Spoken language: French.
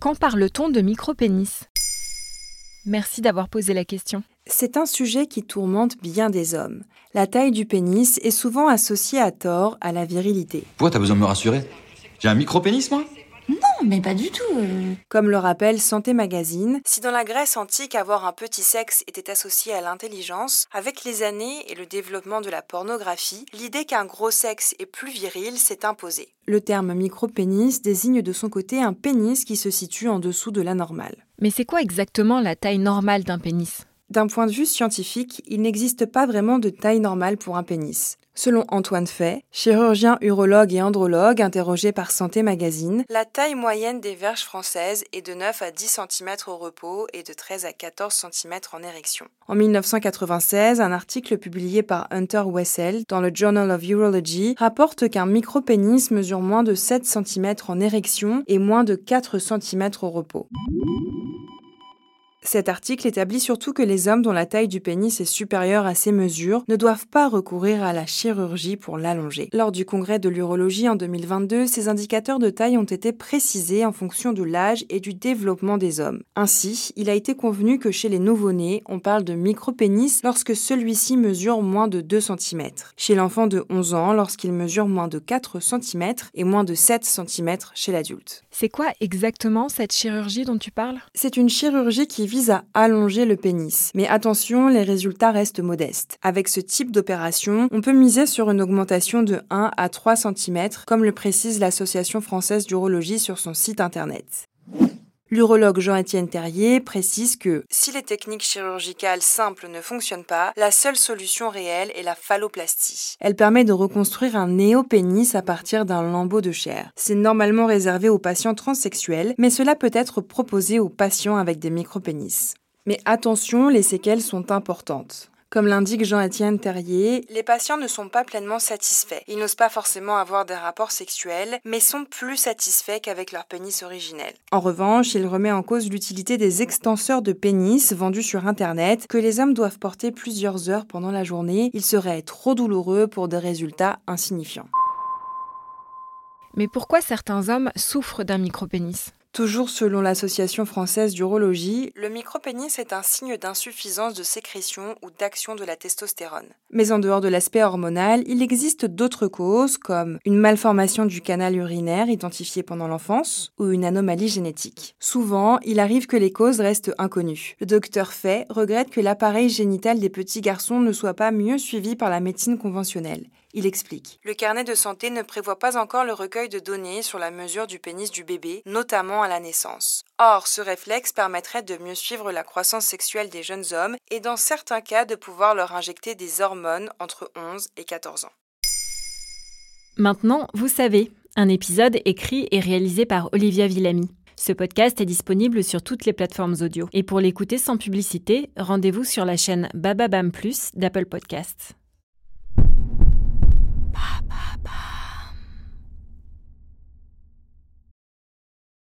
Quand parle-t-on de micropénis? Merci d'avoir posé la question. C'est un sujet qui tourmente bien des hommes. La taille du pénis est souvent associée à tort à la virilité. Pourquoi t'as besoin de me rassurer? J'ai un micro-pénis, moi? Mais pas du tout. euh. Comme le rappelle Santé Magazine, si dans la Grèce antique avoir un petit sexe était associé à l'intelligence, avec les années et le développement de la pornographie, l'idée qu'un gros sexe est plus viril s'est imposée. Le terme micropénis désigne de son côté un pénis qui se situe en dessous de la normale. Mais c'est quoi exactement la taille normale d'un pénis? D'un point de vue scientifique, il n'existe pas vraiment de taille normale pour un pénis. Selon Antoine Fay, chirurgien urologue et andrologue interrogé par Santé Magazine, la taille moyenne des verges françaises est de 9 à 10 cm au repos et de 13 à 14 cm en érection. En 1996, un article publié par Hunter Wessel dans le Journal of Urology rapporte qu'un micropénis mesure moins de 7 cm en érection et moins de 4 cm au repos. Cet article établit surtout que les hommes dont la taille du pénis est supérieure à ces mesures ne doivent pas recourir à la chirurgie pour l'allonger. Lors du congrès de l'urologie en 2022, ces indicateurs de taille ont été précisés en fonction de l'âge et du développement des hommes. Ainsi, il a été convenu que chez les nouveau-nés, on parle de micropénis lorsque celui-ci mesure moins de 2 cm. Chez l'enfant de 11 ans, lorsqu'il mesure moins de 4 cm et moins de 7 cm chez l'adulte. C'est quoi exactement cette chirurgie dont tu parles? C'est une chirurgie qui vise à allonger le pénis. Mais attention, les résultats restent modestes. Avec ce type d'opération, on peut miser sur une augmentation de 1 à 3 cm, comme le précise l'Association française d'urologie sur son site internet. L'urologue Jean-Étienne Terrier précise que si les techniques chirurgicales simples ne fonctionnent pas, la seule solution réelle est la phalloplastie. Elle permet de reconstruire un néopénis à partir d'un lambeau de chair. C'est normalement réservé aux patients transsexuels, mais cela peut être proposé aux patients avec des micropénis. Mais attention, les séquelles sont importantes. Comme l'indique Jean-Étienne Terrier, les patients ne sont pas pleinement satisfaits. Ils n'osent pas forcément avoir des rapports sexuels, mais sont plus satisfaits qu'avec leur pénis originel. En revanche, il remet en cause l'utilité des extenseurs de pénis vendus sur Internet que les hommes doivent porter plusieurs heures pendant la journée. Il serait trop douloureux pour des résultats insignifiants. Mais pourquoi certains hommes souffrent d'un micropénis? Toujours selon l'Association française d'urologie, le micropénis est un signe d'insuffisance de sécrétion ou d'action de la testostérone. Mais en dehors de l'aspect hormonal, il existe d'autres causes comme une malformation du canal urinaire identifiée pendant l'enfance ou une anomalie génétique. Souvent, il arrive que les causes restent inconnues. Le docteur Fay regrette que l'appareil génital des petits garçons ne soit pas mieux suivi par la médecine conventionnelle. Il explique. Le carnet de santé ne prévoit pas encore le recueil de données sur la mesure du pénis du bébé, notamment à la naissance. Or, ce réflexe permettrait de mieux suivre la croissance sexuelle des jeunes hommes et dans certains cas de pouvoir leur injecter des hormones entre 11 et 14 ans. Maintenant, vous savez, un épisode écrit et réalisé par Olivia Villamy. Ce podcast est disponible sur toutes les plateformes audio. Et pour l'écouter sans publicité, rendez-vous sur la chaîne Bababam Plus d'Apple Podcasts.